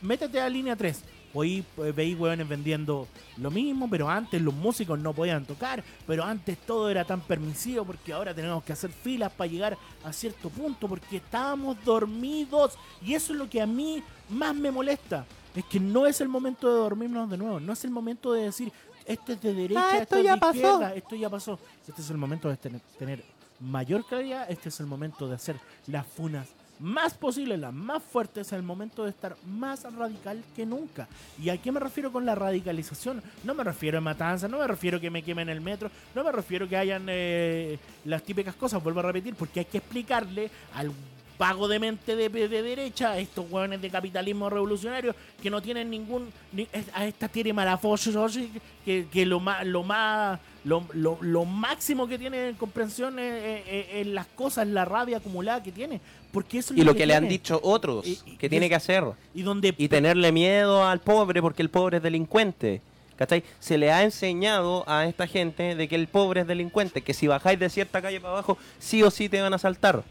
métete a línea 3. Hoy eh, veis hueones vendiendo lo mismo, pero antes los músicos no podían tocar, pero antes todo era tan permisivo porque ahora tenemos que hacer filas para llegar a cierto punto porque estábamos dormidos. Y eso es lo que a mí más me molesta. Es que no es el momento de dormirnos de nuevo, no es el momento de decir, esto es de derecha, Ah, esto, esto es ya de pasó. izquierda, esto ya pasó. Este es el momento de tener mayor claridad, este es el momento de hacer las funas más posibles, las más fuertes, es el momento de estar más radical que nunca. ¿Y a qué me refiero con la radicalización? No me refiero a matanza, no me refiero a que me quemen el metro, no me refiero a que hayan eh, las típicas cosas, vuelvo a repetir, porque hay que explicarle al vago de mente de, de derecha, a estos hueones de capitalismo revolucionario que no tienen ningún ni- a esta tiene marafoso que, que lo más lo más lo, lo- lo máximo que tiene en comprensión es, es- es- es las cosas, la rabia acumulada que tiene, porque eso es Y lo que le han dicho otros Y- y- que tiene que hacer. y donde y tenerle miedo al pobre porque el pobre es delincuente. ¿Cachai? Se le ha enseñado a esta gente de que el pobre es delincuente, que si bajáis de cierta calle para abajo, sí o sí te van a saltar.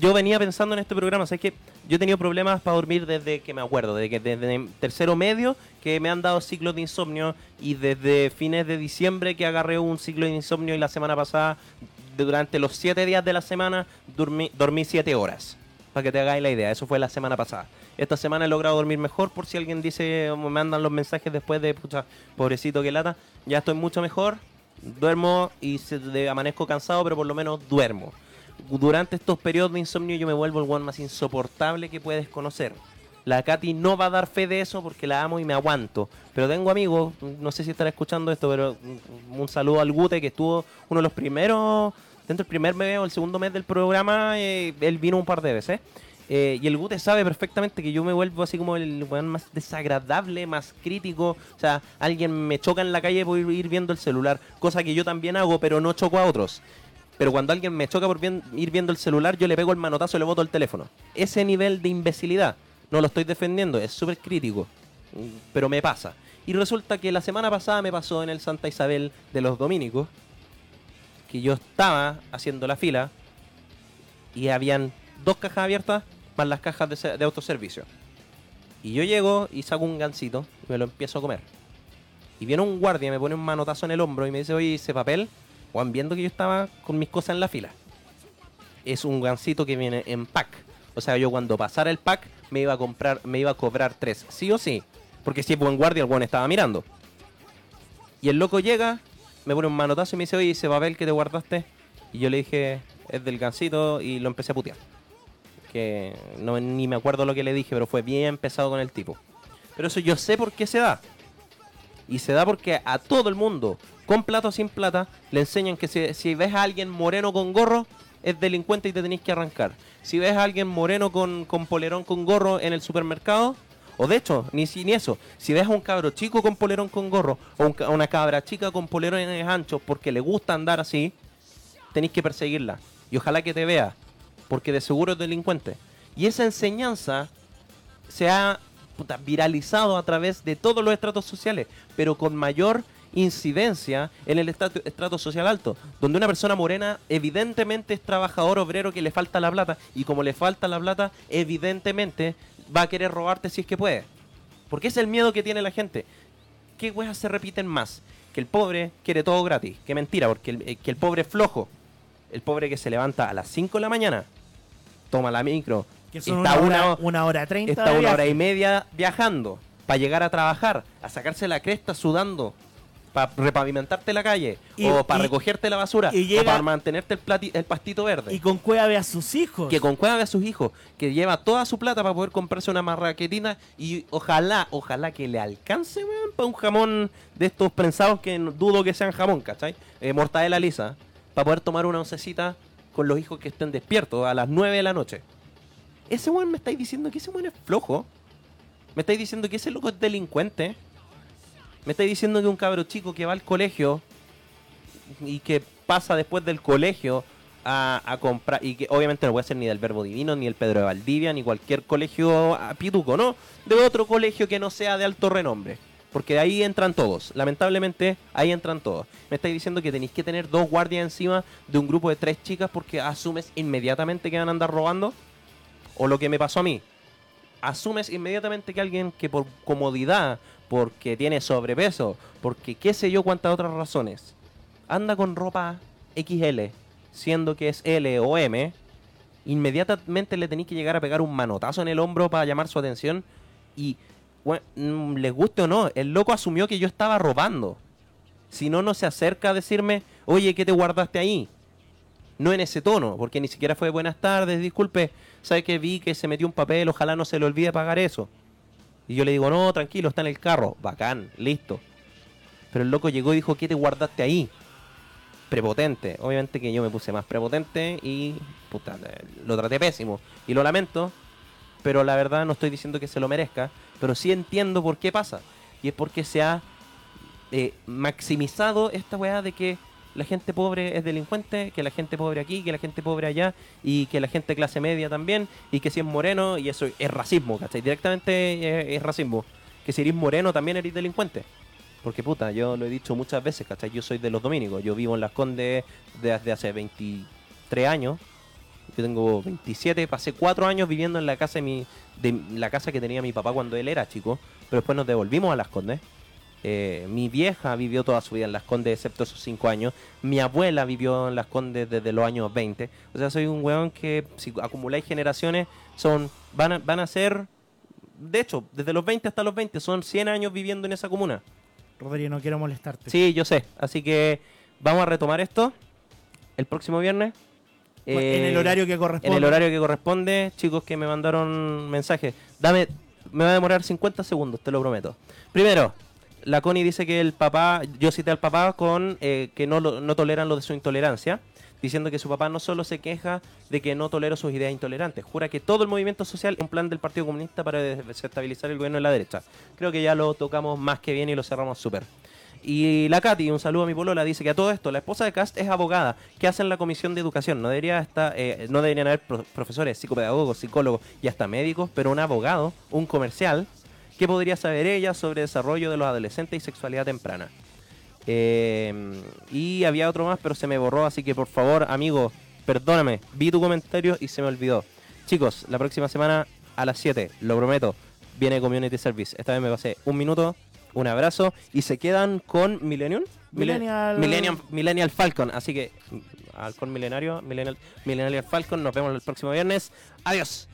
Yo venía pensando en este programa, ¿sabes que Yo he tenido problemas para dormir desde que me acuerdo, desde que desde tercero medio que me han dado ciclos de insomnio y desde fines de diciembre que agarré un ciclo de insomnio y la semana pasada, durante los siete días de la semana, dormí, dormí siete horas. Para que te hagáis la idea, eso fue la semana pasada. Esta semana he logrado dormir mejor por si alguien dice o me mandan los mensajes después de, pucha, pobrecito que lata. Ya estoy mucho mejor, duermo y se- de- amanezco cansado, pero por lo menos duermo. Durante estos periodos de insomnio yo me vuelvo el one más insoportable que puedes conocer. La Katy no va a dar fe de eso porque la amo y me aguanto. Pero tengo amigos, no sé si estará escuchando esto, pero un, saludo al Gute que estuvo uno de los primeros, dentro del primer mes o el segundo mes del programa, eh, él vino un par de veces. Eh, y el Gute sabe perfectamente que yo me vuelvo así como el weón más desagradable, más crítico. O sea, alguien me choca en la calle por ir viendo el celular, cosa que yo también hago, pero no choco a otros. Pero cuando alguien me choca por bien- ir viendo el celular, yo le pego el manotazo y le boto el teléfono. Ese nivel de imbecilidad, no lo estoy defendiendo, es súper crítico. Pero me pasa. Y resulta que la semana pasada me pasó en el Santa Isabel de los Dominicos, que yo estaba haciendo la fila y habían dos cajas abiertas más las cajas de, de autoservicio. Y yo llego y saco un gansito y me lo empiezo a comer. Y viene un guardia, me pone un manotazo en el hombro y me dice, oye, ese papel, Juan, viendo que yo estaba con mis cosas en la fila. es un gansito que viene en pack. O sea, yo cuando pasara el pack me iba a comprar, me iba a cobrar tres, sí o sí. Porque si es buen guardia, el buen estaba mirando. Y el loco llega, me pone un manotazo y me dice, oye, ese papel que te guardaste. Y yo le dije, es del gansito y lo empecé a putear. Que no ni me acuerdo lo que le dije, pero fue bien pesado con el tipo. Pero eso yo sé por qué se da. Y se da porque a todo el mundo, con plata o sin plata, le enseñan que si, ves a alguien moreno con gorro, es delincuente y te tenéis que arrancar. Si ves a alguien moreno con, polerón con gorro en el supermercado, o de hecho, ni, ni eso, si ves a un cabro chico con polerón con gorro, o ca- una cabra chica con polerones anchos porque le gusta andar así, tenéis que perseguirla. Y ojalá que te vea, porque de seguro es delincuente. Y esa enseñanza se ha puta, viralizado a través de todos los estratos sociales, pero con mayor incidencia en el estrato, estrato social alto, donde una persona morena evidentemente es trabajador obrero que le falta la plata, y como le falta la plata, evidentemente va a querer robarte si es que puede. Porque es el miedo que tiene la gente. ¿Qué weas se repiten más? Que el pobre quiere todo gratis. Que mentira, porque el, eh, que el pobre es flojo. El pobre que se levanta a las 5 de la mañana, toma la micro, Que son está una, hora, una, está una hora y media viajando para llegar a trabajar, a sacarse la cresta sudando, para repavimentarte la calle, Y- o para recogerte la basura, llega- o para mantenerte el, plati- el pastito verde. Y con cueva ve a sus hijos. que con cueva ve a sus hijos, que lleva toda su plata para poder comprarse una marraquetina y ojalá, ojalá que le alcance, para un jamón de estos prensados que dudo que sean jamón, ¿cachai? Eh, mortadela lisa, para poder tomar una oncecita con los hijos que estén despiertos a las 9 de la noche. Ese weón me estáis diciendo que ese weón es flojo. Me estáis diciendo que ese loco es delincuente. Me estáis diciendo que un cabro chico que va al colegio y que pasa después del colegio a, comprar, y que obviamente no puede ser ni del Verbo Divino, ni el Pedro de Valdivia, ni cualquier colegio a pituco, ¿no? De otro colegio que no sea de alto renombre. Porque de ahí entran todos. Lamentablemente, ahí entran todos. Me estáis diciendo que tenéis que tener dos guardias encima de un grupo de tres chicas porque asumes inmediatamente que van a andar robando. O lo que me pasó a mí. Asumes inmediatamente que alguien que por comodidad, porque tiene sobrepeso, porque qué sé yo cuántas otras razones, anda con ropa XL, siendo que es L o M, inmediatamente le tenéis que llegar a pegar un manotazo en el hombro para llamar su atención y, mm, les guste o no, el loco asumió que yo estaba robando. Si no, no se acerca a decirme, oye, ¿qué te guardaste ahí? No en ese tono, porque ni siquiera fue buenas tardes, disculpe, sabe que vi que se metió un papel, ojalá no se le olvide pagar eso. Y yo le digo, no, tranquilo, está en el carro, bacán, listo. Pero el loco llegó y dijo, ¿qué te guardaste ahí? Prepotente. Obviamente que yo me puse más prepotente y puta, lo traté pésimo. Y lo lamento, pero la verdad no estoy diciendo que se lo merezca, pero sí entiendo por qué pasa. Y es porque se ha eh, maximizado esta weá de que la gente pobre es delincuente, que la gente pobre aquí, que la gente pobre allá, y que la gente clase media también, y que si es moreno, y eso es racismo, ¿cachai? Directamente eh, es racismo. Que si eres moreno también eres delincuente. Porque puta, yo lo he dicho muchas veces, ¿cachai? Yo soy de los dominicos, yo vivo en Las Condes desde hace 23 años. Yo tengo 27, pasé 4 años viviendo en la casa de mi de la casa que tenía mi papá cuando él era chico, pero después nos devolvimos a Las Condes. Eh, mi vieja vivió toda su vida en Las Condes, excepto esos 5 años. Mi abuela vivió en Las Condes desde los años 20. O sea, soy un weón que, si acumuláis generaciones, son van a, van a ser, de hecho, desde los 20 hasta los 20, son 100 años viviendo en esa comuna. Rodrigo, no quiero molestarte. Sí, yo sé. Así que vamos a retomar esto el próximo viernes. en Eh, el horario que corresponde. En el horario que corresponde, chicos que me mandaron mensajes. Dame, me va a demorar 50 segundos, te lo prometo. Primero, la Connie dice que el papá, yo cité al papá con eh, que no, lo- no toleran lo de su intolerancia, diciendo que su papá no solo se queja de que no tolero sus ideas intolerantes, jura que todo el movimiento social es un plan del Partido Comunista para desestabilizar el gobierno de la derecha. Creo que ya lo tocamos más que bien y lo cerramos súper. Y la Katy, un saludo a mi polola, dice que a todo esto, la esposa de Cast es abogada. ¿Qué hace en la comisión de educación? No debería estar, eh, no deberían haber pro- profesores, psicopedagogos, psicólogos y hasta médicos, pero un abogado, un comercial, ¿qué podría saber ella sobre desarrollo de los adolescentes y sexualidad temprana? Eh, y había otro más, pero se me borró, así que por favor, amigo, perdóname, vi tu comentario y se me olvidó. Chicos, la próxima semana a las 7, lo prometo, viene Community Service. Esta vez me pasé un minuto, un abrazo y se quedan con Millennium. Millennial- Millennium, Millennial Falcon. Así que Halcón Milenario, Millennial, Millennial Falcon. Nos vemos el próximo viernes. Adiós.